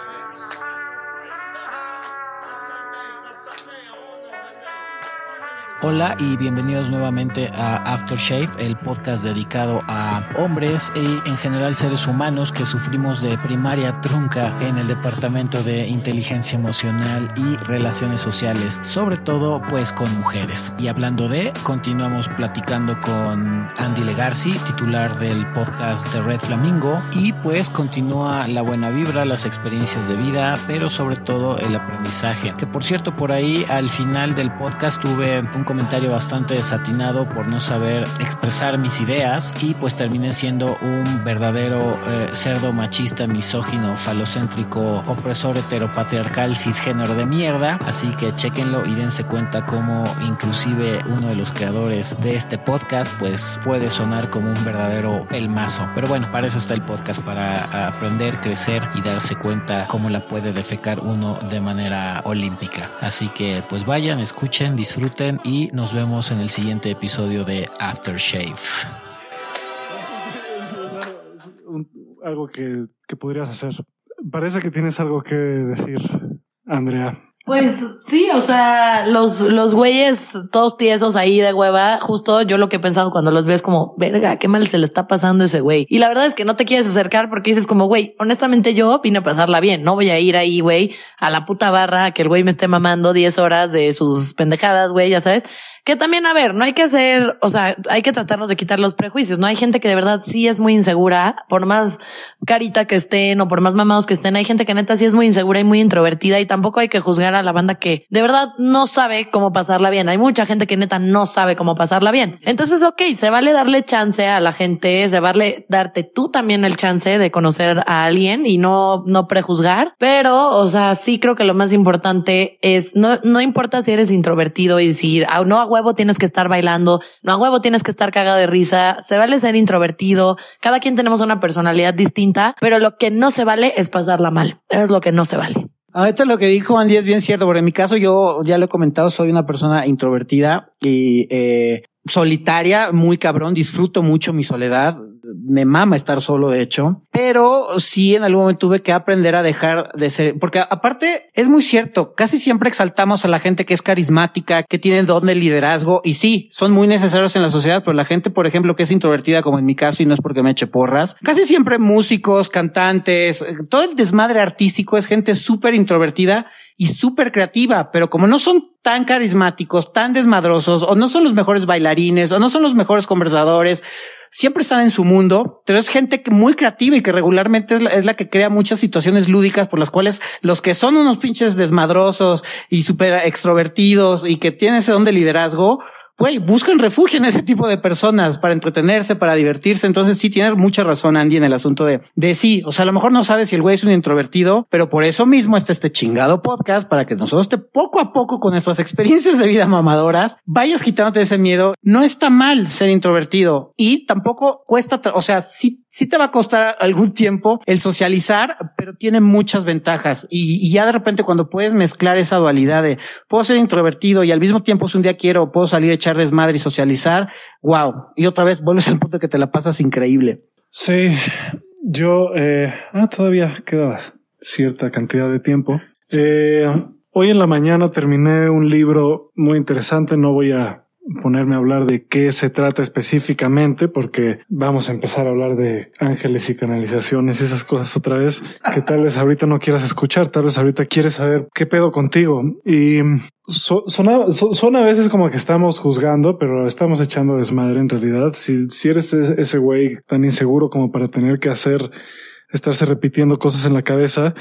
Amen. Hola y bienvenidos nuevamente a Aftershave, el podcast dedicado a hombres y en general seres humanos que sufrimos de primaria trunca en el departamento de inteligencia emocional y relaciones sociales, sobre todo pues con mujeres. Y hablando de, continuamos platicando con Andy Legarci, titular del podcast de Red Flamingo, y pues continúa la buena vibra, las experiencias de vida, pero sobre todo el aprendizaje. Que por cierto, por ahí al final del podcast tuve un comentario bastante desatinado por no saber expresar mis ideas y pues terminé siendo un verdadero eh, cerdo machista, misógino, falocéntrico, opresor heteropatriarcal, cisgénero de mierda. Así que chequenlo y dense cuenta cómo inclusive uno de los creadores de este podcast pues puede sonar como un verdadero elmazo. Pero bueno, para eso está el podcast, para aprender, crecer y darse cuenta cómo la puede defecar uno de manera olímpica. Así que pues vayan, escuchen, disfruten y nos vemos en el siguiente episodio de Aftershave. Algo que, que podrías hacer. Parece que tienes algo que decir, Andrea. Pues sí, o sea, los, los güeyes todos tiesos ahí de hueva, justo yo lo que he pensado cuando los ves como, verga, qué mal se le está pasando ese güey. Y la verdad es que no te quieres acercar porque dices como, güey, honestamente yo vine a pasarla bien, no voy a ir ahí, güey, a la puta barra a que el güey me esté mamando 10 horas de sus pendejadas, güey, ya sabes. Que también, a ver, no hay que hacer, o sea, hay que tratarnos de quitar los prejuicios, ¿no? Hay gente que de verdad sí es muy insegura, por más carita que estén o por más mamados que estén, hay gente que neta sí es muy insegura y muy introvertida y tampoco hay que juzgar a la banda que de verdad no sabe cómo pasarla bien. Hay mucha gente que neta no sabe cómo pasarla bien. Entonces, ok, se vale darle chance a la gente, se vale darte tú también el chance de conocer a alguien y no, no prejuzgar, pero, o sea, sí creo que lo más importante es, no, no importa si eres introvertido y decir, ah, no, a huevo tienes que estar bailando, no a huevo tienes que estar cagado de risa, se vale ser introvertido, cada quien tenemos una personalidad distinta, pero lo que no se vale es pasarla mal, es lo que no se vale. Ahorita lo que dijo Andy es bien cierto, porque en mi caso yo ya lo he comentado, soy una persona introvertida y eh, solitaria, muy cabrón, disfruto mucho mi soledad, me mama estar solo, de hecho, pero sí en algún momento tuve que aprender a dejar de ser, porque aparte es muy cierto, casi siempre exaltamos a la gente que es carismática, que tiene don de liderazgo y sí, son muy necesarios en la sociedad, pero la gente, por ejemplo, que es introvertida, como en mi caso, y no es porque me eche porras, casi siempre músicos, cantantes, todo el desmadre artístico es gente súper introvertida y súper creativa, pero como no son tan carismáticos, tan desmadrosos, o no son los mejores bailarines, o no son los mejores conversadores, siempre están en su mundo, pero es gente muy creativa y que regularmente es la, es la que crea muchas situaciones lúdicas por las cuales los que son unos pinches desmadrosos y súper extrovertidos y que tienen ese don de liderazgo, güey, buscan refugio en ese tipo de personas para entretenerse, para divertirse. Entonces sí tiene mucha razón Andy en el asunto de, de sí. O sea, a lo mejor no sabes si el güey es un introvertido, pero por eso mismo está este chingado podcast para que nosotros te poco a poco con nuestras experiencias de vida mamadoras vayas quitándote ese miedo. No está mal ser introvertido y tampoco cuesta, o sea, sí sí te va a costar algún tiempo el socializar, pero tiene muchas ventajas. Y, ya de repente cuando puedes mezclar esa dualidad de puedo ser introvertido y al mismo tiempo si un día quiero, puedo salir a echar desmadre y socializar, wow. Y otra vez vuelves al punto que te la pasas increíble. Sí, yo, eh, ah, todavía queda cierta cantidad de tiempo. Eh, hoy en la mañana terminé un libro muy interesante, no voy a ponerme a hablar de qué se trata específicamente, porque vamos a empezar a hablar de ángeles y canalizaciones y esas cosas otra vez, que tal vez ahorita no quieras escuchar, tal vez ahorita quieres saber qué pedo contigo. Y son, son, a veces como que estamos juzgando, pero estamos echando desmadre en realidad. Si, si eres ese güey tan inseguro como para tener que hacer estarse repitiendo cosas en la cabeza,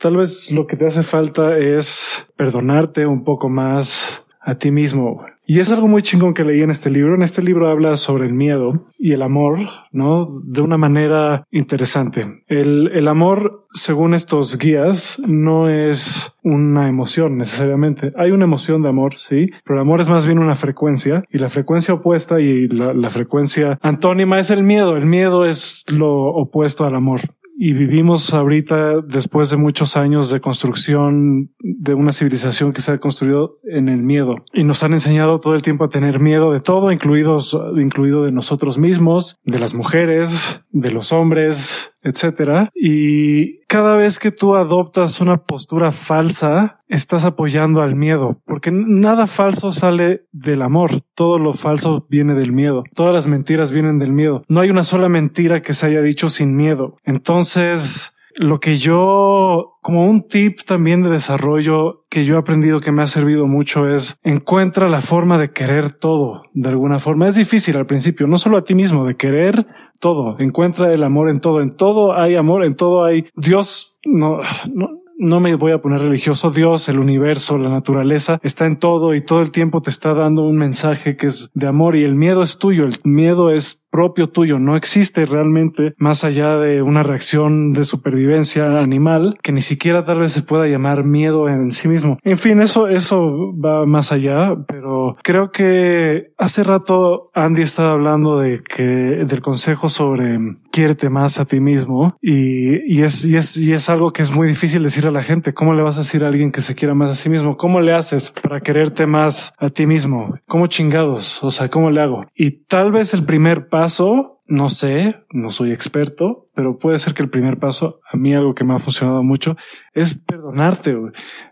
tal vez lo que te hace falta es perdonarte un poco más a ti mismo. Y es algo muy chingón que leí en este libro. En este libro habla sobre el miedo y el amor, ¿no? De una manera interesante. El, el amor, según estos guías, no es una emoción necesariamente. Hay una emoción de amor, sí, pero el amor es más bien una frecuencia y la frecuencia opuesta y la, la frecuencia antónima es el miedo. El miedo es lo opuesto al amor y vivimos ahorita después de muchos años de construcción de una civilización que se ha construido en el miedo y nos han enseñado todo el tiempo a tener miedo de todo, incluidos, incluido de nosotros mismos, de las mujeres, de los hombres, etcétera. Y cada vez que tú adoptas una postura falsa, estás apoyando al miedo, porque nada falso sale del amor. Todo lo falso viene del miedo. Todas las mentiras vienen del miedo. No hay una sola mentira que se haya dicho sin miedo. Entonces, lo que yo, como un tip también de desarrollo que yo he aprendido que me ha servido mucho es encuentra la forma de querer todo de alguna forma. Es difícil al principio, no solo a ti mismo, de querer todo. Encuentra el amor en todo. En todo hay amor, en todo hay Dios. No, no, no me voy a poner religioso, Dios, el universo, la naturaleza, está en todo y todo el tiempo te está dando un mensaje que es de amor y el miedo es tuyo, el miedo es propio tuyo, no existe realmente más allá de una reacción de supervivencia animal que ni siquiera tal vez se pueda llamar miedo en sí mismo. En fin, eso, eso va más allá, pero creo que hace rato Andy estaba hablando de que del consejo sobre quiérete más a ti mismo y, y es, y es, y es algo que es muy difícil decir la gente. ¿Cómo le vas a decir a alguien que se quiera más a sí mismo? ¿Cómo le haces para quererte más a ti mismo? ¿Cómo chingados? O sea, ¿cómo le hago? Y tal vez el primer paso no sé, no soy experto, pero puede ser que el primer paso, a mí algo que me ha funcionado mucho, es perdonarte.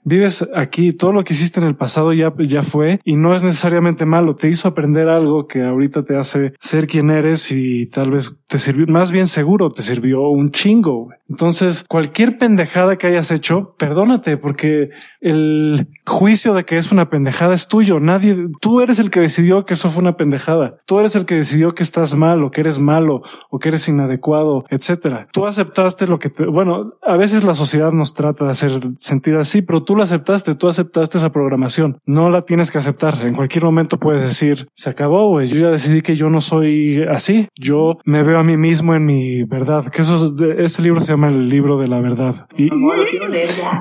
Vives aquí, todo lo que hiciste en el pasado ya, ya fue y no es necesariamente malo. Te hizo aprender algo que ahorita te hace ser quien eres y tal vez te sirvió, más bien seguro, te sirvió un chingo. Entonces, cualquier pendejada que hayas hecho, perdónate porque el juicio de que es una pendejada es tuyo. Nadie, tú eres el que decidió que eso fue una pendejada. Tú eres el que decidió que estás mal o que eres malo o que eres inadecuado, etcétera. Tú aceptaste lo que te, bueno, a veces la sociedad nos trata de hacer sentir así, pero tú lo aceptaste, tú aceptaste esa programación. No la tienes que aceptar. En cualquier momento puedes decir, se acabó, güey. Yo ya decidí que yo no soy así. Yo me veo a mí mismo en mi verdad. Que eso, este libro se llama el libro de la verdad. Y,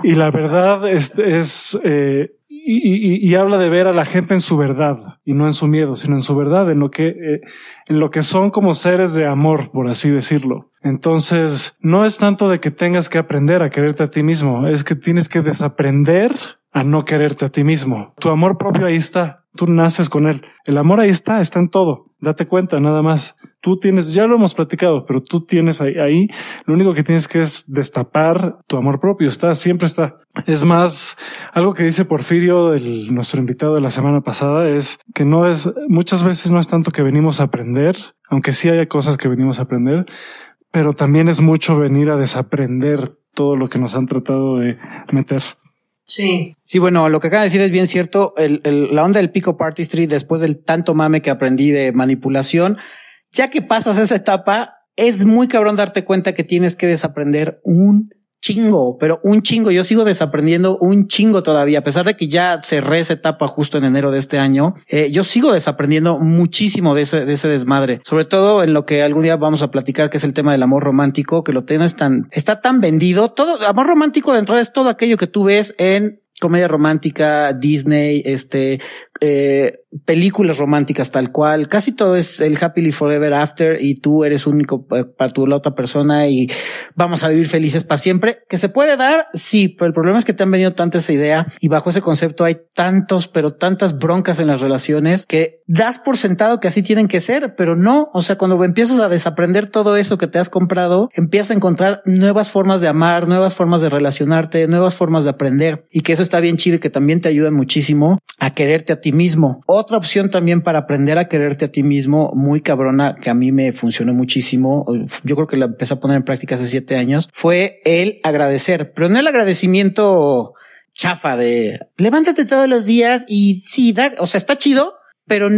y la verdad es, es eh, y, y, habla de ver a la gente en su verdad y no en su miedo, sino en su verdad, en lo que, eh, en lo que son como seres de amor, por así decirlo. Entonces, no es tanto de que tengas que aprender a quererte a ti mismo, es que tienes que desaprender a no quererte a ti mismo. Tu amor propio ahí está. Tú naces con él. El amor ahí está, está en todo. Date cuenta, nada más. Tú tienes, ya lo hemos platicado, pero tú tienes ahí, ahí, lo único que tienes que es destapar tu amor propio. Está, siempre está. Es más, algo que dice Porfirio, el, nuestro invitado de la semana pasada, es que no es, muchas veces no es tanto que venimos a aprender, aunque sí haya cosas que venimos a aprender, pero también es mucho venir a desaprender todo lo que nos han tratado de meter. Sí. Sí, bueno, lo que acaba de decir es bien cierto. El, el, la onda del pico party después del tanto mame que aprendí de manipulación, ya que pasas esa etapa, es muy cabrón darte cuenta que tienes que desaprender un chingo, pero un chingo. Yo sigo desaprendiendo un chingo todavía, a pesar de que ya cerré esa etapa justo en enero de este año. Eh, yo sigo desaprendiendo muchísimo de ese, de ese desmadre, sobre todo en lo que algún día vamos a platicar, que es el tema del amor romántico, que lo tienes tan, está tan vendido. Todo amor romántico de entrada es todo aquello que tú ves en comedia romántica, Disney, este, eh, películas románticas tal cual. Casi todo es el happily forever after y tú eres único para tu la otra persona y vamos a vivir felices para siempre. Que se puede dar, sí, pero el problema es que te han venido tanta esa idea y bajo ese concepto hay tantos, pero tantas broncas en las relaciones que das por sentado que así tienen que ser, pero no. O sea, cuando empiezas a desaprender todo eso que te has comprado, empiezas a encontrar nuevas formas de amar, nuevas formas de relacionarte, nuevas formas de aprender y que eso está bien chido y que también te ayuda muchísimo a quererte a ti mismo. Otra opción también para aprender a quererte a ti mismo, muy cabrona, que a mí me funcionó muchísimo. Yo creo que la empecé a poner en práctica hace siete años, fue el agradecer, pero no el agradecimiento chafa de levántate todos los días y sí, da, o sea, está chido, pero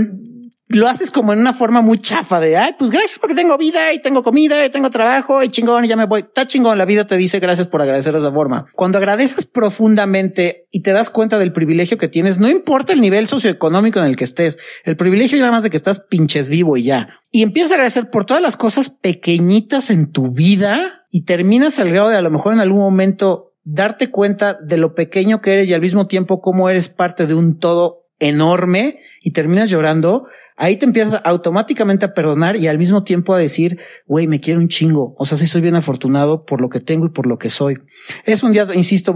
lo haces como en una forma muy chafa de, ay, pues gracias porque tengo vida y tengo comida y tengo trabajo y chingón y ya me voy. Está chingón. La vida te dice gracias por agradecer de esa forma. Cuando agradeces profundamente y te das cuenta del privilegio que tienes, no importa el nivel socioeconómico en el que estés, el privilegio ya más de que estás pinches vivo y ya. Y empiezas a agradecer por todas las cosas pequeñitas en tu vida y terminas al grado de a lo mejor en algún momento darte cuenta de lo pequeño que eres y al mismo tiempo cómo eres parte de un todo enorme y terminas llorando, ahí te empiezas automáticamente a perdonar y al mismo tiempo a decir, güey, me quiero un chingo. O sea, sí soy bien afortunado por lo que tengo y por lo que soy. Es un día, insisto,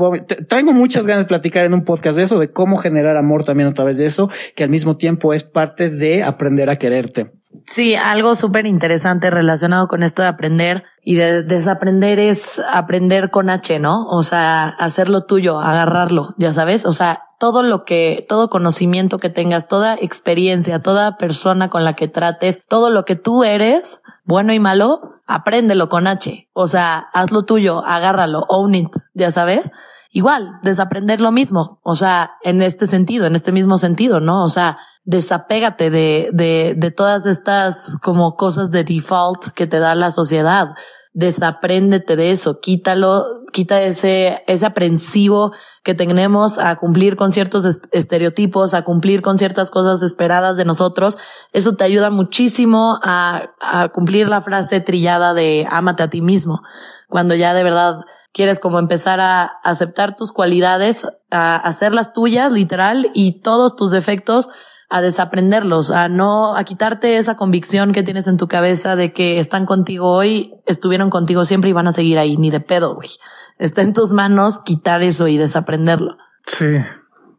tengo muchas ganas de platicar en un podcast de eso, de cómo generar amor también a través de eso, que al mismo tiempo es parte de aprender a quererte. Sí, algo súper interesante relacionado con esto de aprender y de desaprender es aprender con H, ¿no? O sea, hacerlo tuyo, agarrarlo, ya sabes, o sea, todo lo que, todo conocimiento que tengas, toda experiencia, toda persona con la que trates, todo lo que tú eres, bueno y malo, apréndelo con H. O sea, hazlo tuyo, agárralo, own it, ya sabes. Igual, desaprender lo mismo. O sea, en este sentido, en este mismo sentido, ¿no? O sea, desapégate de, de, de todas estas como cosas de default que te da la sociedad. Desapréndete de eso, quítalo, quita ese, ese aprensivo que tenemos a cumplir con ciertos estereotipos, a cumplir con ciertas cosas esperadas de nosotros. Eso te ayuda muchísimo a, a cumplir la frase trillada de ámate a ti mismo. Cuando ya de verdad quieres como empezar a aceptar tus cualidades, a hacerlas tuyas, literal, y todos tus defectos, a desaprenderlos, a no, a quitarte esa convicción que tienes en tu cabeza de que están contigo hoy, estuvieron contigo siempre y van a seguir ahí, ni de pedo, güey. Está en tus manos quitar eso y desaprenderlo. Sí,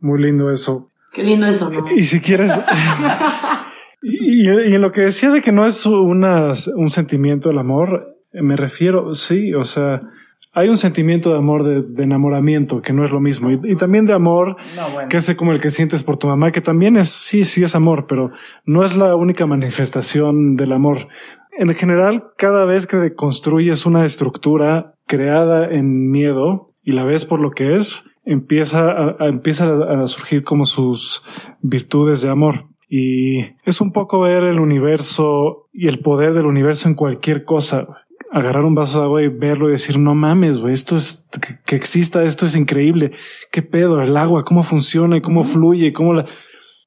muy lindo eso. Qué lindo eso, ¿no? Y si quieres, y, y, en lo que decía de que no es una, un sentimiento el amor, me refiero, sí, o sea, hay un sentimiento de amor, de, enamoramiento, que no es lo mismo. Y, también de amor, que es como el que sientes por tu mamá, que también es, sí, sí es amor, pero no es la única manifestación del amor. En general, cada vez que construyes una estructura creada en miedo y la ves por lo que es, empieza a, empieza a surgir como sus virtudes de amor. Y es un poco ver el universo y el poder del universo en cualquier cosa agarrar un vaso de agua y verlo y decir, no mames, güey, esto es, que, exista, esto es increíble. ¿Qué pedo? El agua, cómo funciona y cómo fluye, cómo la...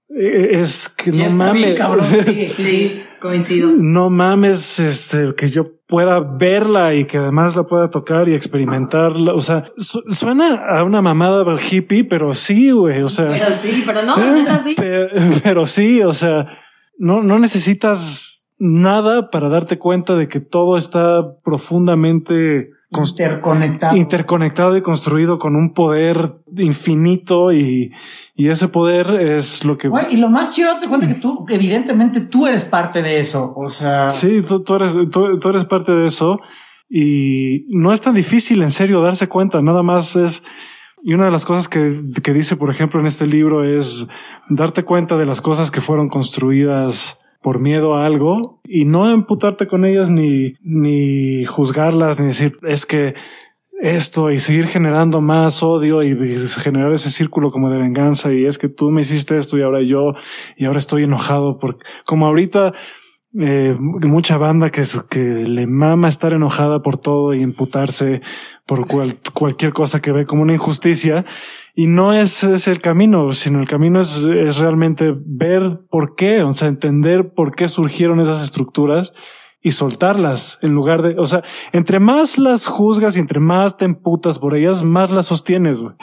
E, e, es que no mames. sí, coincido. No mames, este, que yo pueda verla y que además la pueda tocar y experimentarla. O sea, suena a una mamada hippie, pero sí, güey. O sea, pero sí, pero no, suena así. pero sí, o sea, no, no necesitas nada para darte cuenta de que todo está profundamente interconectado. interconectado y construido con un poder infinito y, y ese poder es lo que... y lo más chido, te cuenta que tú, evidentemente tú eres parte de eso, o sea... Sí, tú, tú eres, tú, eres parte de eso y no es tan difícil en serio darse cuenta, nada más es... Y una de las cosas que, que dice, por ejemplo, en este libro es darte cuenta de las cosas que fueron construidas por miedo a algo y no emputarte con ellas ni, ni juzgarlas ni decir es que esto y seguir generando más odio y, generar ese círculo como de venganza y es que tú me hiciste esto y ahora yo y ahora estoy enojado porque como ahorita eh, mucha banda que, que le mama estar enojada por todo y imputarse por cualquier cosa que ve como una injusticia y no es, es el camino, sino el camino es, es realmente ver por qué, o sea, entender por qué surgieron esas estructuras y soltarlas en lugar de, o sea, entre más las juzgas y entre más te emputas por ellas, más las sostienes, güey.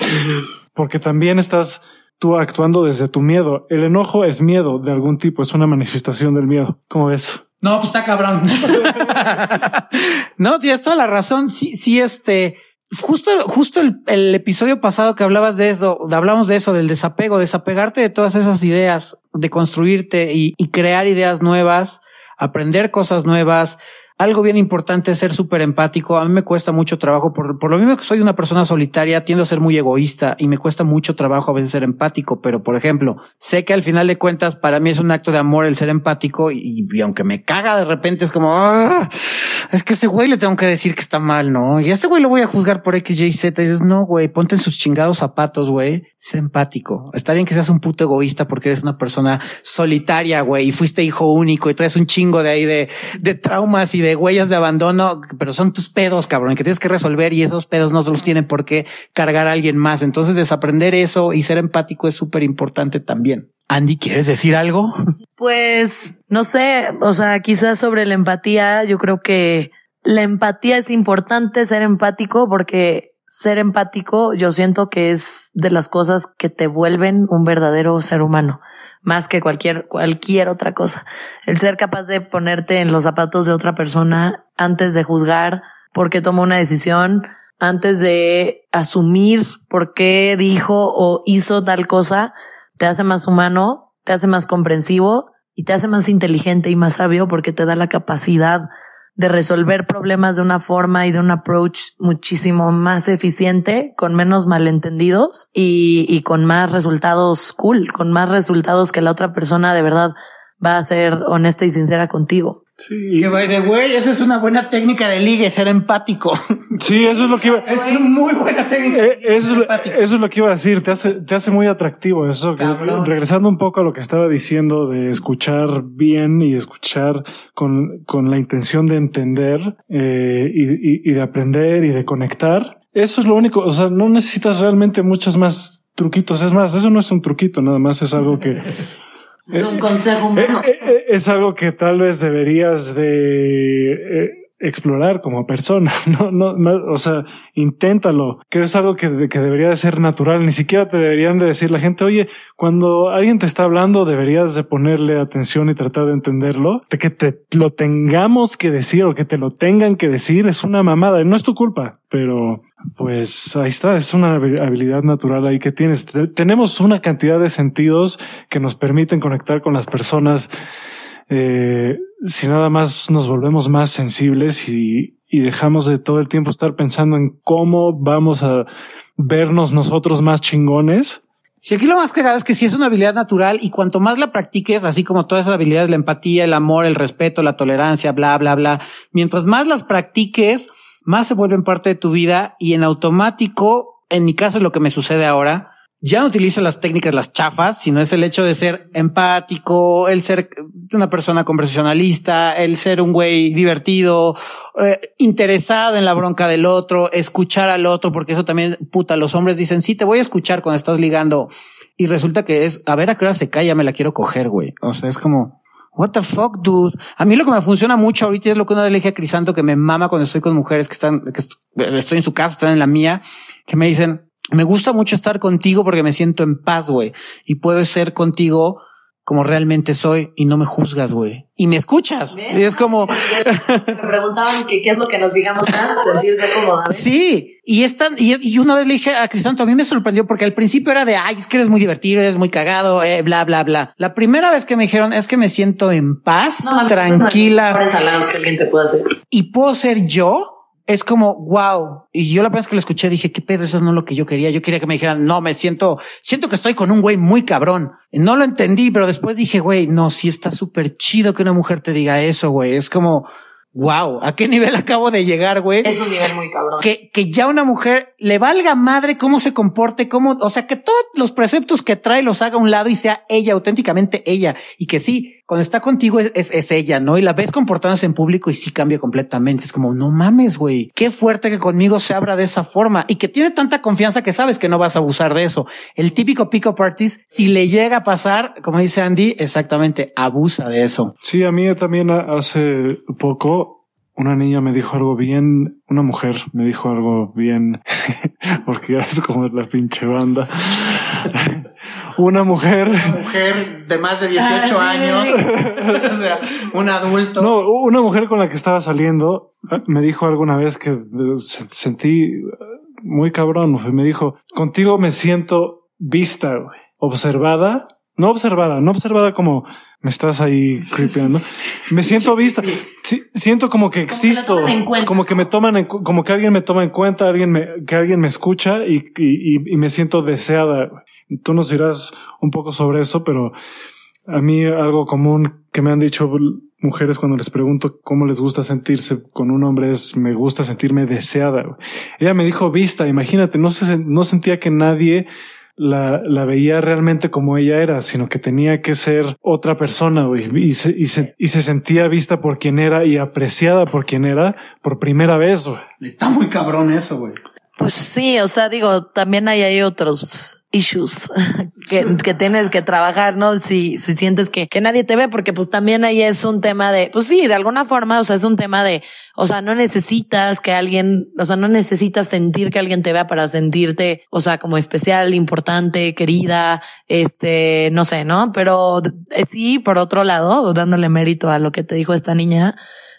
Porque también estás tú actuando desde tu miedo. El enojo es miedo de algún tipo, es una manifestación del miedo. ¿Cómo ves? No, pues está cabrón. no, tienes toda la razón. Sí, sí, este, Justo, justo el, episodio pasado que hablabas de eso, hablamos de eso, del desapego, desapegarte de todas esas ideas, de construirte y, y crear ideas nuevas, aprender cosas nuevas, algo bien importante es ser súper empático. A mí me cuesta mucho trabajo, por, por lo mismo que soy una persona solitaria, tiendo a ser muy egoísta y me cuesta mucho trabajo a veces ser empático. Pero, por ejemplo, sé que al final de cuentas para mí es un acto de amor el ser empático y, aunque me caga de repente es como, ah, es que ese güey le tengo que decir que está mal, ¿no? Y a ese güey lo voy a juzgar por X, Y, Z. Dices, no, güey, ponte en sus chingados zapatos, güey. Sé empático. Está bien que seas un puto egoísta porque eres una persona solitaria, güey, y fuiste hijo único y traes un chingo de ahí de, de traumas y de huellas de abandono, pero son tus pedos, cabrón, que tienes que resolver y esos pedos no se los tiene por qué cargar a alguien más. Entonces desaprender eso y ser empático es súper importante también. Andy, ¿quieres decir algo? Pues no sé, o sea, quizás sobre la empatía, yo creo que la empatía es importante ser empático porque ser empático yo siento que es de las cosas que te vuelven un verdadero ser humano más que cualquier, cualquier otra cosa. El ser capaz de ponerte en los zapatos de otra persona antes de juzgar por qué tomó una decisión, antes de asumir por qué dijo o hizo tal cosa, te hace más humano, te hace más comprensivo y te hace más inteligente y más sabio porque te da la capacidad de resolver problemas de una forma y de un approach muchísimo más eficiente, con menos malentendidos y, y con más resultados cool, con más resultados que la otra persona de verdad va a ser honesta y sincera contigo. Sí. Que by the way, esa es una buena técnica de ligue, ser empático. Sí, eso es lo que iba. Es una muy buena técnica. Eh, eso, es, eso, es, lo que iba a decir. Te hace, te hace muy atractivo. Eso que, regresando un poco a lo que estaba diciendo de escuchar bien y escuchar con, con la intención de entender eh, y, y, y de aprender y de conectar. Eso es lo único. O sea, no necesitas realmente muchos más truquitos. Es más, eso no es un truquito, nada más es algo que es un consejo humano. Eh, eh, es algo que tal vez deberías de eh, explorar como persona. No, no, no, o sea, inténtalo, que es algo que, que, debería de ser natural. Ni siquiera te deberían de decir la gente, oye, cuando alguien te está hablando, deberías de ponerle atención y tratar de entenderlo. De que te lo tengamos que decir o que te lo tengan que decir es una mamada. No es tu culpa, pero pues ahí está. Es una habilidad natural ahí que tienes. Tenemos una cantidad de sentidos que nos permiten conectar con las personas eh, si nada más nos volvemos más sensibles y, dejamos de todo el tiempo estar pensando en cómo vamos a vernos nosotros más chingones. Si aquí lo más cagado es que si es una habilidad natural y cuanto más la practiques, así como todas esas habilidades, la empatía, el amor, el respeto, la tolerancia, bla, bla, bla, mientras más las practiques, más se vuelven parte de tu vida y en automático, en mi caso es lo que me sucede ahora, ya no utilizo las técnicas, las chafas, sino es el hecho de ser empático, el ser una persona conversacionalista, el ser un güey divertido, eh, interesado en la bronca del otro, escuchar al otro, porque eso también, puta, los hombres dicen, sí, te voy a escuchar cuando estás ligando. Y resulta que es, a ver a qué hora se calla, me la quiero coger, güey. O sea, es como, What the fuck, dude? A mí lo que me funciona mucho ahorita es lo que una vez le dije a Crisanto que me mama cuando estoy con mujeres que están, que estoy en su casa, están en la mía, que me dicen, me gusta mucho estar contigo porque me siento en paz, güey. Y puedo ser contigo como realmente soy y no me juzgas, güey. Y me escuchas. Y es como... me preguntaban qué es lo que nos digamos más, sentirse cómoda. Sí. Y, esta, y, y, una vez le dije a Crisanto, a mí me sorprendió porque al principio era de, ay, es que eres muy divertido, eres muy cagado, eh, bla, bla, bla. La primera vez que me dijeron es que me siento en paz, no, tranquila. que alguien te pueda hacer. Y puedo ser yo es como wow. Y yo la primera vez que lo escuché dije, qué pedo, eso no es lo que yo quería. Yo quería que me dijeran, no, me siento, siento que estoy con un güey muy cabrón. no lo entendí, pero después dije, güey, no, sí está súper chido que una mujer te diga eso, güey. Es como, wow, ¿a qué nivel acabo de llegar, güey? Es un nivel muy cabrón. Que, que ya una mujer le valga madre cómo se comporte, cómo, o sea, que todos los preceptos que trae los haga a un lado y sea ella, auténticamente ella. Y que sí, cuando está contigo es, es, ella, ¿no? Y la ves comportándose en público y sí cambia completamente. Es como, no mames, güey. Qué fuerte que conmigo se abra de esa forma y que tiene tanta confianza que sabes que no vas a abusar de eso. El típico pick-up artist, si le llega a pasar, como dice Andy, exactamente, abusa de eso. Sí, a mí también hace poco una niña me dijo algo bien, una mujer me dijo algo bien, porque es como la pinche banda. una mujer. Una mujer de más de 18 ah, años. o sea, un adulto. No, una mujer con la que estaba saliendo eh, me dijo alguna vez que eh, sentí muy cabrón. Me dijo, contigo me siento vista, observada no observada, no observada como me estás ahí creepeando. Me siento vista. siento como que existo, como que me toman, en, como que alguien me toma en cuenta, alguien me, que alguien me escucha y, y, y me siento deseada. Tú nos dirás un poco sobre eso, pero a mí algo común que me han dicho mujeres cuando les pregunto cómo les gusta sentirse con un hombre es me gusta sentirme deseada. Ella me dijo vista, imagínate, no se, no sentía que nadie la, la veía realmente como ella era, sino que tenía que ser otra persona, güey, y se, y se, y se sentía vista por quien era y apreciada por quien era por primera vez, güey. Está muy cabrón eso, güey. Pues sí, o sea, digo, también hay, hay otros issues que, que tienes que trabajar, ¿no? Si, si sientes que, que nadie te ve, porque pues también ahí es un tema de, pues sí, de alguna forma, o sea, es un tema de, o sea, no necesitas que alguien, o sea, no necesitas sentir que alguien te vea para sentirte, o sea, como especial, importante, querida, este, no sé, ¿no? Pero eh, sí, por otro lado, dándole mérito a lo que te dijo esta niña,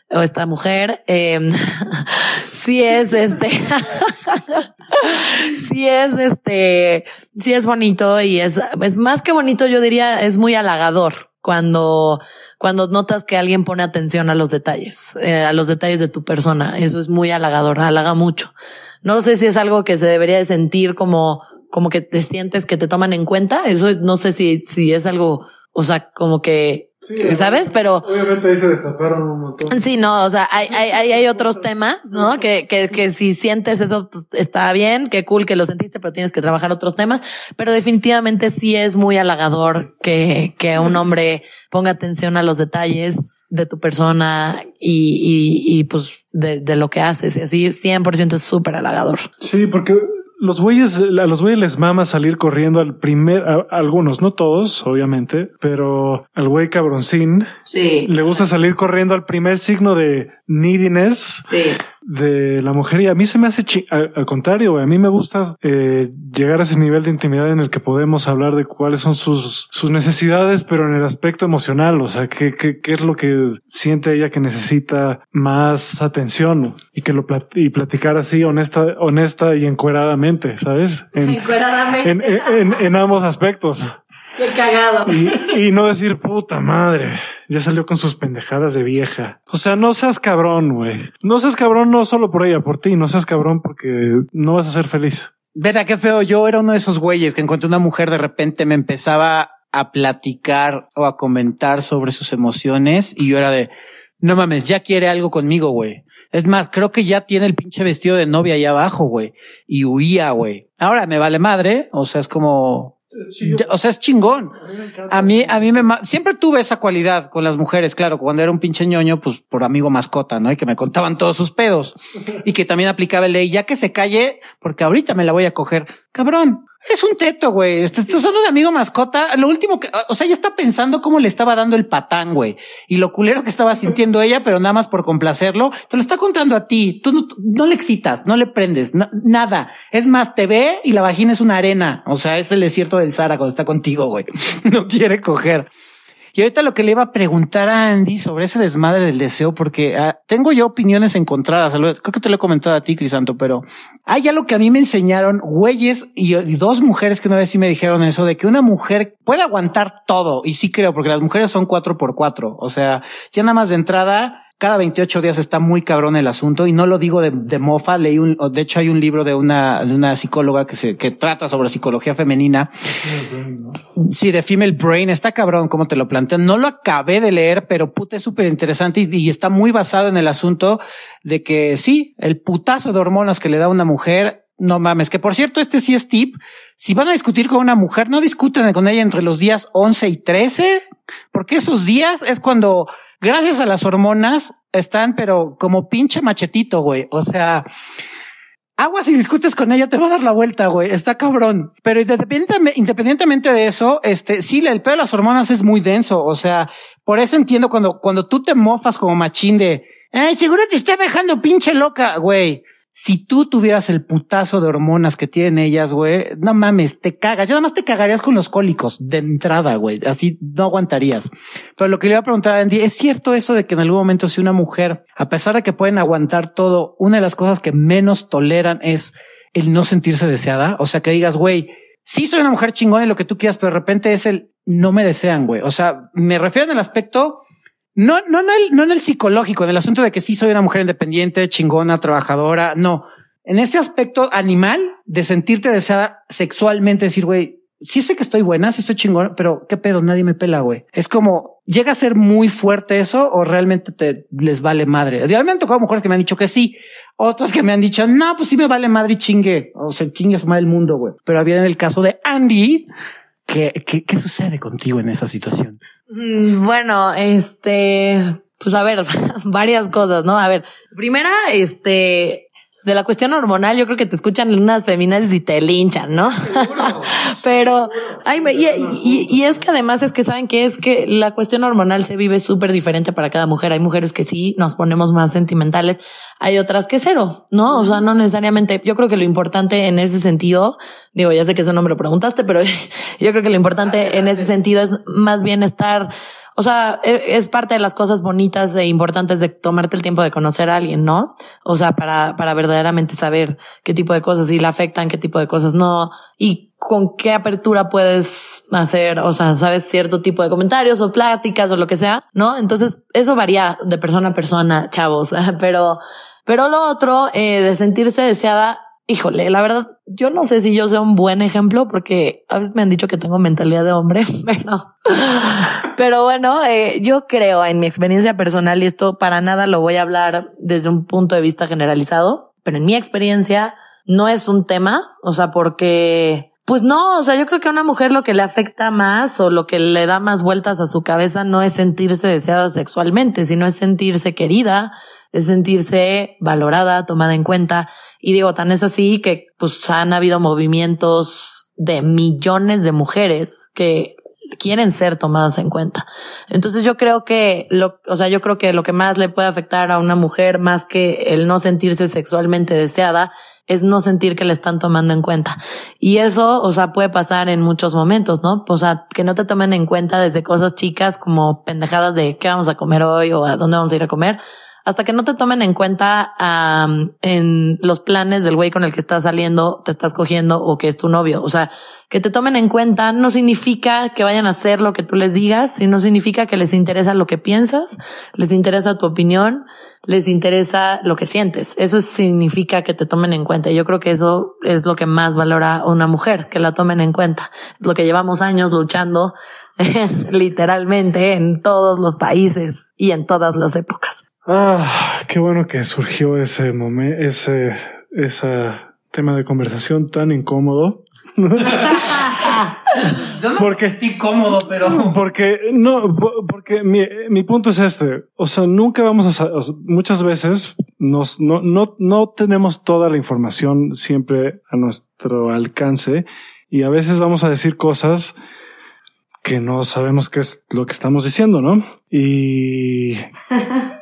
o esta mujer, eh, sí es este, sí es este, sí es bonito y es, es más que bonito, yo diría, es muy halagador. cuando, cuando notas que alguien pone atención a los detalles, eh, a los detalles de tu persona. Eso es muy halagador, halaga mucho. No sé si es algo que se debería de sentir como, como que te sientes que te toman en cuenta. Eso no sé si, si es algo, o sea, como que ¿Sabes? Pero. Obviamente ahí se destaparon un montón. Sí, no, o sea, hay, hay, hay otros temas, ¿no? Que, que, que si sientes eso pues, está bien, qué cool que lo sentiste, pero tienes que trabajar otros temas. Pero definitivamente sí es muy halagador que, que un hombre ponga atención a los detalles de tu persona y, y, y pues de, de lo que haces. Y así 100% es súper halagador. Sí, porque los güeyes, a los güeyes les mama salir corriendo al primer, algunos, no todos, obviamente, pero al güey cabroncín sí. le gusta salir corriendo al primer signo de neediness. Sí de la mujer y a mí se me hace al, contrario, a mí me gusta eh, llegar a ese nivel de intimidad en el que podemos hablar de cuáles son sus, sus necesidades, pero en el aspecto emocional, o sea, qué, qué, qué es lo que siente ella que necesita más atención y que lo y platicar así honesta, honesta y encueradamente, ¿sabes? En, encueradamente. En, en, en ambos aspectos. Qué cagado. Y, no decir puta madre, ya salió con sus pendejadas de vieja. O sea, no seas cabrón, güey. No seas cabrón no solo por ella, por ti. No seas cabrón porque no vas a ser feliz. Verá qué feo. Yo era uno de esos güeyes que encontré una mujer de repente me empezaba a platicar o a comentar sobre sus emociones y yo era de no mames, ya quiere algo conmigo, güey. Es más, creo que ya tiene el pinche vestido de novia ahí abajo, güey. Y huía, güey. Ahora me vale madre. O sea, es como, o sea, es chingón. A mí, a mí me, siempre tuve esa cualidad con las mujeres, claro, cuando era un pinche ñoño, pues por amigo mascota, ¿no? Y que me contaban todos sus pedos y que también aplicaba el ley, ya que se calle, porque ahorita me la voy a coger. Cabrón, es un teto, güey. Estás usando de amigo mascota. Lo último que, o sea, ya está pensando cómo le estaba dando el patán, güey. Y lo culero que estaba sintiendo ella, pero nada más por complacerlo. Te lo está contando a ti. Tú no, le excitas, no le prendes, nada. Es más, te ve y la vagina es una arena. O sea, es el desierto del Sara cuando está contigo, güey. No quiere coger. Y ahorita lo que le iba a preguntar a Andy sobre ese desmadre del deseo, porque ah, tengo yo opiniones encontradas. Creo que te lo he comentado a ti, Crisanto, pero hay algo que a mí me enseñaron güeyes y, dos mujeres que una vez sí me dijeron eso de que una mujer puede aguantar todo. Y sí creo, porque las mujeres son cuatro por cuatro. O sea, ya nada más de entrada, cada 28 días está muy cabrón el asunto y no lo digo de, mofa. Leí un, de hecho hay un libro de una, de una psicóloga que se, que trata sobre psicología femenina. Sí, de Female Brain. Está cabrón como te lo plantean. No lo acabé de leer, pero puta es súper interesante y, y, está muy basado en el asunto de que sí, el putazo de hormonas que le da una mujer no mames, que por cierto, este sí es tip. Si van a discutir con una mujer, no discuten con ella entre los días 11 y 13, porque esos días es cuando, gracias a las hormonas, están, pero como pinche machetito, güey. O sea, agua si discutes con ella te va a dar la vuelta, güey. Está cabrón. Pero independientemente de eso, este, sí, el pedo de las hormonas es muy denso. O sea, por eso entiendo cuando, cuando tú te mofas como machín de, ay, seguro te está dejando pinche loca, güey si tú tuvieras el putazo de hormonas que tienen ellas, güey, no mames, te cagas. Ya nada más te cagarías con los cólicos de entrada, güey. Así no aguantarías. Pero lo que le iba a preguntar a Andy, ¿es cierto eso de que en algún momento si una mujer, a pesar de que pueden aguantar todo, una de las cosas que menos toleran es el no sentirse deseada? O sea, que digas, güey, sí soy una mujer chingona y lo que tú quieras, pero de repente es el no me desean, güey. O sea, me refiero en el aspecto no, no, no, no en el psicológico, en el asunto de que sí soy una mujer independiente, chingona, trabajadora. No, en ese aspecto animal de sentirte deseada sexualmente, decir, güey, sí sé que estoy buena, sí estoy chingona, pero qué pedo, nadie me pela, güey. Es como llega a ser muy fuerte eso o realmente te les vale madre. Realmente me han tocado mujeres que me han dicho que sí, otras que me han dicho no, pues sí me vale madre y chingue o se chingue mal el mundo, güey. Pero había en el caso de Andy, ¿qué, qué, qué sucede contigo en esa situación? Mm, bueno, este, pues a ver, varias cosas, ¿no? A ver, primera, este, de la cuestión hormonal, yo creo que te escuchan unas feminazis y te linchan, ¿no? Pero, ay, y, y, es que además es que saben que es que la cuestión hormonal se vive súper diferente para cada mujer. Hay mujeres que sí nos ponemos más sentimentales, hay otras que cero, ¿no? O sea, no necesariamente. Yo creo que lo importante en ese sentido, digo, ya sé que eso no me lo preguntaste, pero yo creo que lo importante en ese sentido es más bien estar o sea, e, es parte de las cosas bonitas e importantes de tomarte el tiempo de conocer a alguien, ¿no? O sea, para, para verdaderamente saber qué tipo de cosas sí le afectan, qué tipo de cosas no, y con qué apertura puedes hacer, o sea, sabes, cierto tipo de comentarios o pláticas o lo que sea, ¿no? Entonces, eso varía de persona a persona, chavos, pero, pero lo otro, eh, de sentirse deseada, híjole, la verdad, yo no sé si yo sea un buen ejemplo porque a veces me han dicho que tengo mentalidad de hombre, pero, pero bueno, eh, yo creo en mi experiencia personal y esto para nada lo voy a hablar desde un punto de vista generalizado, pero en mi experiencia no es un tema, o sea, porque pues no, o sea, yo creo que a una mujer lo que le afecta más o lo que le da más vueltas a su cabeza no es sentirse deseada sexualmente, sino es sentirse querida, es sentirse valorada, tomada en cuenta. Y digo, tan es así que pues han habido movimientos de millones de mujeres que quieren ser tomadas en cuenta. Entonces yo creo que lo, o sea, yo creo que lo que más le puede afectar a una mujer más que el no sentirse sexualmente deseada es no sentir que le están tomando en cuenta. Y eso, o sea, puede pasar en muchos momentos, ¿no? O sea, que no te tomen en cuenta desde cosas chicas como pendejadas de qué vamos a comer hoy o a dónde vamos a ir a comer, hasta que no te tomen en cuenta en los planes del güey con el que estás saliendo, te estás cogiendo o que es tu novio. O sea, que te tomen en cuenta no significa que vayan a hacer lo que tú les digas, sino significa que les interesa lo que piensas, les interesa tu opinión, les interesa lo que sientes. Eso significa que te tomen en cuenta. Yo creo que eso es lo que más valora una mujer, que la tomen en cuenta. Es lo que llevamos años luchando literalmente en todos los países y en todas las épocas. Ah, qué bueno que surgió ese momento, ese, ese tema de conversación tan incómodo. Yo no porque estoy cómodo, pero porque no, porque mi, mi punto es este. O sea, nunca vamos a, muchas veces nos, no, no, no tenemos toda la información siempre a nuestro alcance y a veces vamos a decir cosas que no sabemos qué es lo que estamos diciendo, ¿no? Y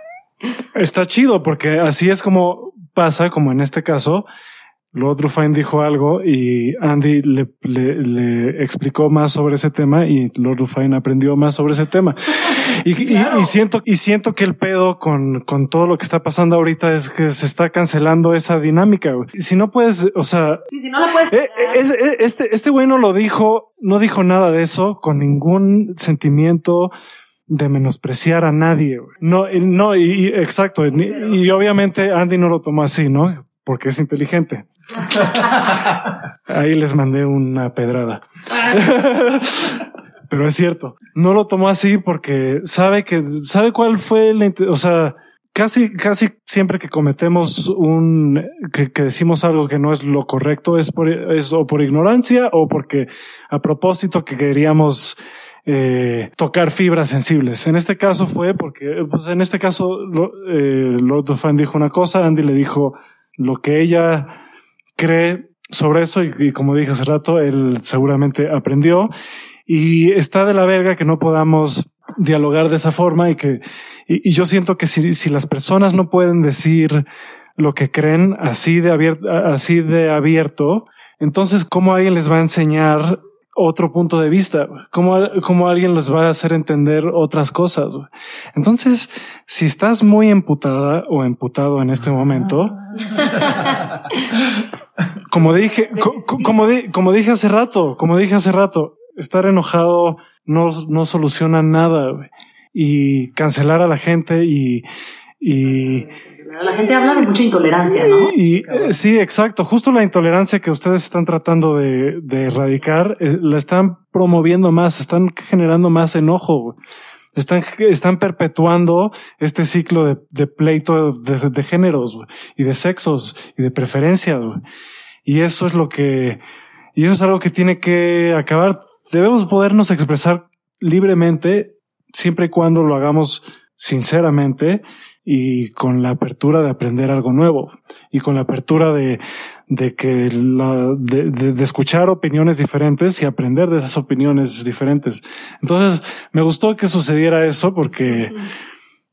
Está chido porque así es como pasa, como en este caso, Lord Rufine dijo algo y Andy le, le, explicó más sobre ese tema y Lord Rufine aprendió más sobre ese tema. Y, siento, y siento que el pedo con, con todo lo que está pasando ahorita es que se está cancelando esa dinámica. Si no puedes, o sea, si no la puedes eh, eh, este, este güey no lo dijo, no dijo nada de eso con ningún sentimiento de menospreciar a nadie. No, no, y, exacto. Y, obviamente Andy no lo tomó así, ¿no? Porque es inteligente. Ahí les mandé una pedrada. Pero es cierto. No lo tomó así porque sabe que, sabe cuál fue el, o sea, casi, casi siempre que cometemos un, que, que, decimos algo que no es lo correcto es por, es o por ignorancia o porque a propósito que queríamos eh, tocar fibras sensibles. En este caso fue porque, pues en este caso, eh, Lord Dufan dijo una cosa, Andy le dijo lo que ella cree sobre eso y, como dije hace rato, él seguramente aprendió y está de la verga que no podamos dialogar de esa forma y que, y, yo siento que si, si las personas no pueden decir lo que creen así de abierto, así de abierto, entonces cómo alguien les va a enseñar otro punto de vista, cómo, cómo alguien les va a hacer entender otras cosas. Entonces, si estás muy emputada o emputado en este momento, como dije, como, como dije hace rato, como dije hace rato, estar enojado no, no soluciona nada y cancelar a la gente y, y la gente habla de mucha intolerancia, ¿no? Y, eh, sí, exacto. Justo la intolerancia que ustedes están tratando de, erradicar, eh, la están promoviendo más, están generando más enojo. Están, están perpetuando este ciclo de, de pleito de, de, géneros y de sexos y de preferencias. Y eso es lo que, y eso es algo que tiene que acabar. Debemos podernos expresar libremente siempre y cuando lo hagamos sinceramente y con la apertura de aprender algo nuevo y con la apertura de, de que la, de, de, escuchar opiniones diferentes y aprender de esas opiniones diferentes. Entonces, me gustó que sucediera eso porque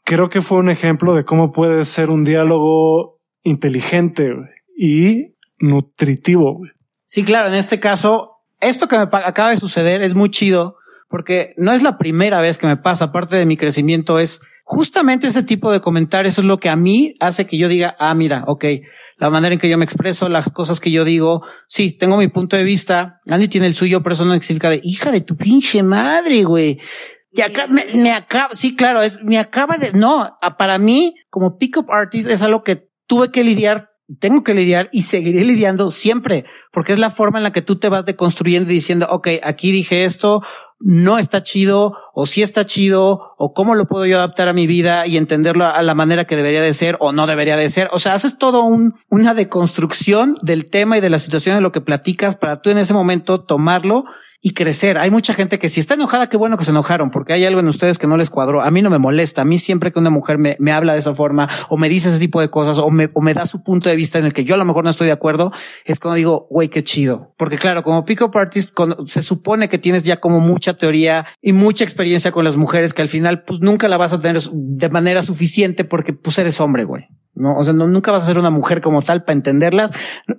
creo que fue un ejemplo de cómo puede ser un diálogo inteligente y nutritivo. Sí, claro, en este caso, esto que me acaba de suceder es muy chido porque no es la primera vez que me pasa. Parte de mi crecimiento es justamente ese tipo de comentarios es lo que a mí hace que yo diga, ah, mira, ok, la manera en que yo me expreso, las cosas que yo digo, sí, tengo mi punto de vista, Andy tiene el suyo, pero eso no significa de hija de tu pinche madre, güey. Y acá me, me acaba, sí, claro, es, me acaba de, no, para mí, como pickup artist, es algo que tuve que lidiar tengo que lidiar y seguiré lidiando siempre, porque es la forma en la que tú te vas deconstruyendo y diciendo, ok, aquí dije esto, no está chido, o sí está chido, o cómo lo puedo yo adaptar a mi vida y entenderlo a la manera que debería de ser o no debería de ser. O sea, haces todo un, una deconstrucción del tema y de la situación de lo que platicas para tú en ese momento tomarlo y crecer. Hay mucha gente que si está enojada, qué bueno que se enojaron, porque hay algo en ustedes que no les cuadró. A mí no me molesta. A mí siempre que una mujer me, me habla de esa forma o me dice ese tipo de cosas o me, o me da su punto de vista en el que yo a lo mejor no estoy de acuerdo, es cuando digo, güey, qué chido. Porque claro, como pick-up artist, se supone que tienes ya como mucha teoría y mucha experiencia con las mujeres que al final pues nunca la vas a tener de manera suficiente porque pues eres hombre, güey. No, o sea, no, nunca vas a ser una mujer como tal para entenderlas.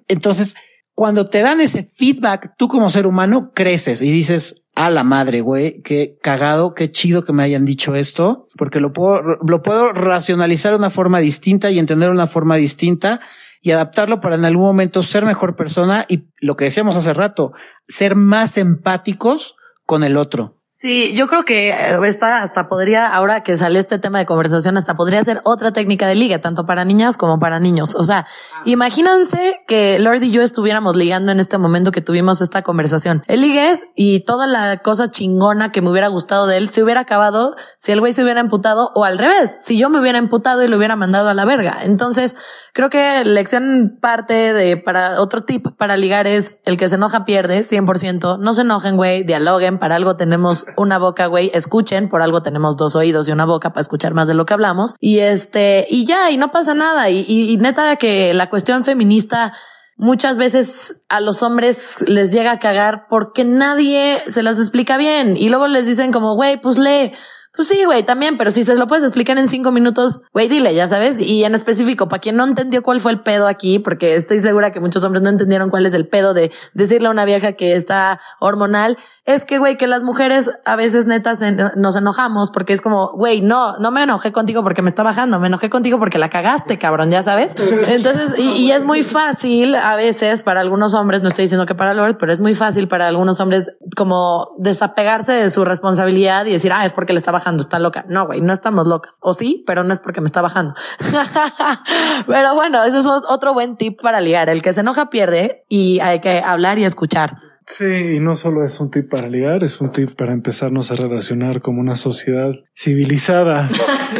Entonces, cuando te dan ese feedback, tú como ser humano creces y dices, a la madre, güey, qué cagado, qué chido que me hayan dicho esto, porque lo puedo, lo puedo racionalizar de una forma distinta y entender de una forma distinta y adaptarlo para en algún momento ser mejor persona y lo que decíamos hace rato, ser más empáticos con el otro. Sí, yo creo que eh, esta hasta podría, ahora que salió este tema de conversación, hasta podría ser otra técnica de liga, tanto para niñas como para niños. O sea, imagínense que Lord y yo estuviéramos ligando en este momento que tuvimos esta conversación. El ligue y toda la cosa chingona que me hubiera gustado de él se hubiera acabado si el güey se hubiera emputado o al revés, si yo me hubiera emputado y lo hubiera mandado a la verga. Entonces, creo que lección parte de para otro tip para ligar es el que se enoja pierde 100%. No se enojen, güey, dialoguen, para algo tenemos una boca, güey, escuchen, por algo tenemos dos oídos y una boca para escuchar más de lo que hablamos. Y este, y ya, y no pasa nada. Y, neta que la cuestión feminista muchas veces a los hombres les llega a cagar porque nadie se las explica bien. Y luego les dicen como, güey, pues lee pues sí, güey, también, pero si se lo puedes explicar en cinco minutos, güey, dile, ya sabes. Y en específico, para quien no entendió cuál fue el pedo aquí, porque estoy segura que muchos hombres no entendieron cuál es el pedo de decirle a una vieja que está hormonal, es que, güey, que las mujeres a veces netas nos enojamos porque es como, güey, no, no me enojé contigo porque me está bajando, me enojé contigo porque la cagaste, cabrón, ya sabes. Entonces, y, es muy fácil a veces para algunos hombres, no estoy diciendo que para Lord, pero es muy fácil para algunos hombres como desapegarse de su responsabilidad y decir, ah, es porque le está bajando está loca. No, güey, no estamos locas. O sí, pero no es porque me está bajando. pero bueno, eso es otro buen tip para ligar. El que se enoja pierde y hay que hablar y escuchar. Sí, y no solo es un tip para ligar, es un tip para empezarnos a relacionar como una sociedad civilizada.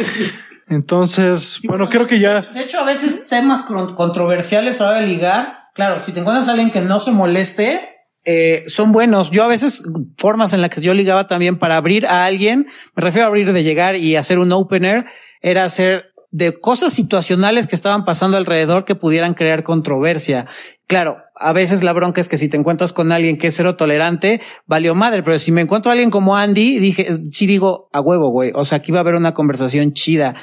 Entonces, bueno, creo que ya. De hecho, a veces temas controversiales a la hora de ligar, claro, si te encuentras a alguien que no se moleste, eh, son buenos. Yo a veces formas en las que yo ligaba también para abrir a alguien, me refiero a abrir de llegar y hacer un opener, era hacer de cosas situacionales que estaban pasando alrededor que pudieran crear controversia. Claro, a veces la bronca es que si te encuentras con alguien que es cero tolerante, valió madre, pero si me encuentro a alguien como Andy, dije, sí digo a huevo, güey. O sea, aquí va a haber una conversación chida.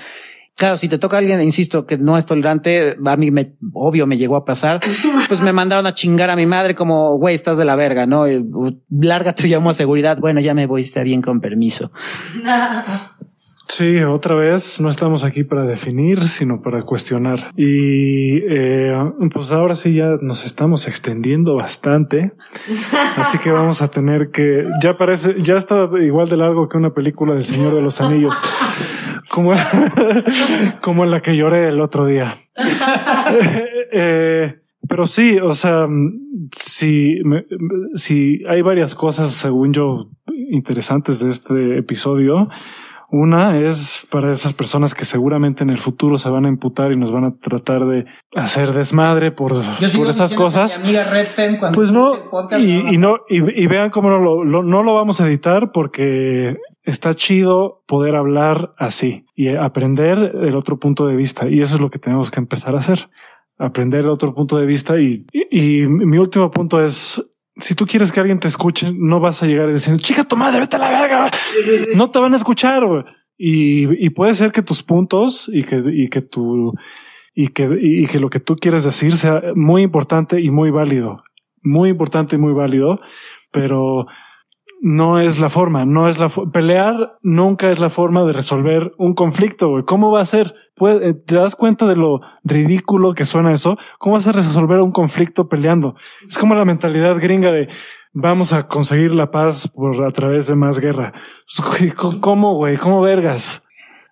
Claro, si te toca a alguien, insisto, que no es tolerante, a mí me, obvio, me llegó a pasar, pues me mandaron a chingar a mi madre como, güey, estás de la verga, ¿no? Lárgate, llamo a seguridad. Bueno, ya me voy, está bien, con permiso. Sí, otra vez, no estamos aquí para definir, sino para cuestionar. Y eh, pues ahora sí ya nos estamos extendiendo bastante. Así que vamos a tener que, ya parece, ya está igual de largo que una película del Señor de los Anillos. Como, como en la que lloré el otro día. eh, pero sí, o sea, si, si hay varias cosas, según yo, interesantes de este episodio. Una es para esas personas que seguramente en el futuro se van a imputar y nos van a tratar de hacer desmadre por, por estas cosas. pues no, y, no, y, vean cómo no lo, no lo vamos a editar porque está chido poder hablar así y aprender el otro punto de vista. Y eso es lo que tenemos que empezar a hacer. Aprender el otro punto de vista. Y, y, mi último punto es, si tú quieres que alguien te escuche, no vas a llegar y decir, chica, tu madre, vete a la verga. No te van a escuchar. Y, y puede ser que tus puntos y que, y que tu, y que, y que lo que tú quieres decir sea muy importante y muy válido. Muy importante y muy válido. Pero no es la forma, no es la pelear nunca es la forma de resolver un conflicto. Güey. ¿Cómo va a ser? Eh, ¿Te das cuenta de lo ridículo que suena eso? ¿Cómo vas a resolver un conflicto peleando? Es como la mentalidad gringa de vamos a conseguir la paz por a través de más guerra. ¿Cómo, güey? ¿Cómo vergas?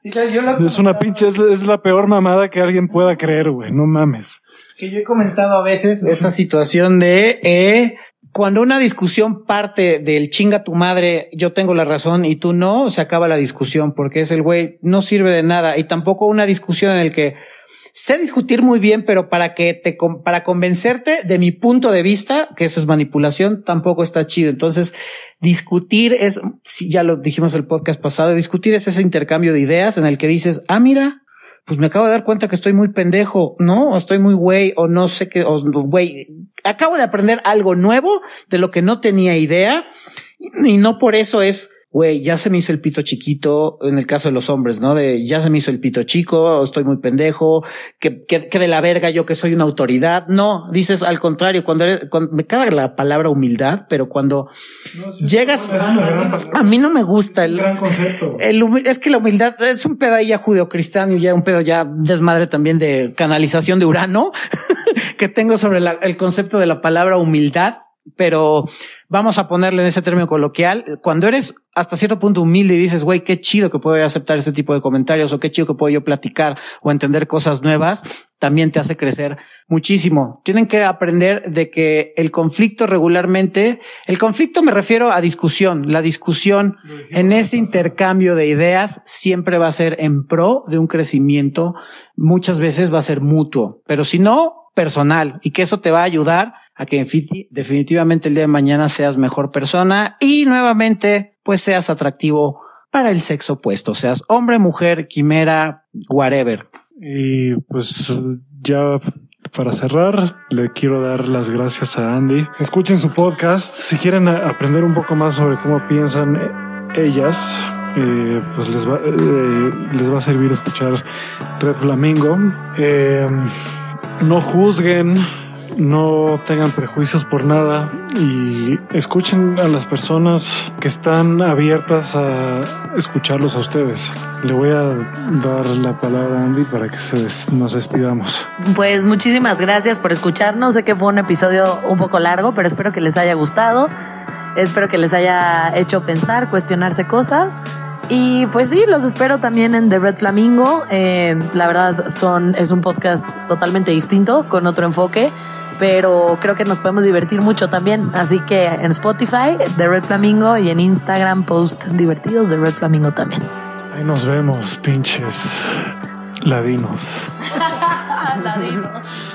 es una pinche, es, la peor mamada que alguien pueda creer, güey. No mames. Que yo he comentado a veces esa situación de eh, cuando una discusión parte del chinga tu madre, yo tengo la razón y tú no, se acaba la discusión porque es el güey, no sirve de nada. Y tampoco una discusión en el que sé discutir muy bien, pero para que te, para convencerte de mi punto de vista, que eso es manipulación, tampoco está chido. Entonces, discutir es, si ya lo dijimos el podcast pasado, discutir es ese intercambio de ideas en el que dices, ah, mira, pues me acabo de dar cuenta que estoy muy pendejo, ¿no? O estoy muy güey, o no sé qué, o güey, acabo de aprender algo nuevo de lo que no tenía idea y no por eso es güey, ya se me hizo el pito chiquito, en el caso de los hombres, ¿no? De ya se me hizo el pito chico, estoy muy pendejo, que, que, que de la verga yo que soy una autoridad. No, dices al contrario, cuando, eres, cuando me caga la palabra humildad, pero cuando llegas, a mí no me gusta el, el, es que la humildad es un pedo ya judeocristiano y ya un pedo ya desmadre también de canalización de Urano que tengo sobre el concepto de la palabra humildad pero vamos a ponerle en ese término coloquial, cuando eres hasta cierto punto humilde y dices, güey, qué chido que puedo aceptar este tipo de comentarios o qué chido que puedo yo platicar o entender cosas nuevas, también te hace crecer muchísimo. Tienen que aprender de que el conflicto regularmente, el conflicto me refiero a discusión, la discusión en ese intercambio de ideas siempre va a ser en pro de un crecimiento, muchas veces va a ser mutuo, pero si no, personal y que eso te va a ayudar a que definitivamente el día de mañana seas mejor persona y nuevamente pues seas atractivo para el sexo opuesto, seas hombre, mujer, quimera, whatever. Y pues ya para cerrar, le quiero dar las gracias a Andy. Escuchen su podcast. Si quieren aprender un poco más sobre cómo piensan ellas, eh, pues les va, eh, les va a servir escuchar Red Flamingo. Eh, no juzguen, no tengan prejuicios por nada y escuchen a las personas que están abiertas a escucharlos a ustedes. Le voy a dar la palabra a Andy para que se nos despidamos. Pues muchísimas gracias por escucharnos. Sé que fue un episodio un poco largo, pero espero que les haya gustado. Espero que les haya hecho pensar, cuestionarse cosas. Y pues sí, los espero también en The Red Flamingo. Eh, la verdad son, es un podcast totalmente distinto, con otro enfoque, pero creo que nos podemos divertir mucho también. Así que en Spotify, The Red Flamingo, y en Instagram, post divertidos, The Red Flamingo también. Ahí nos vemos, pinches ladinos. ladinos.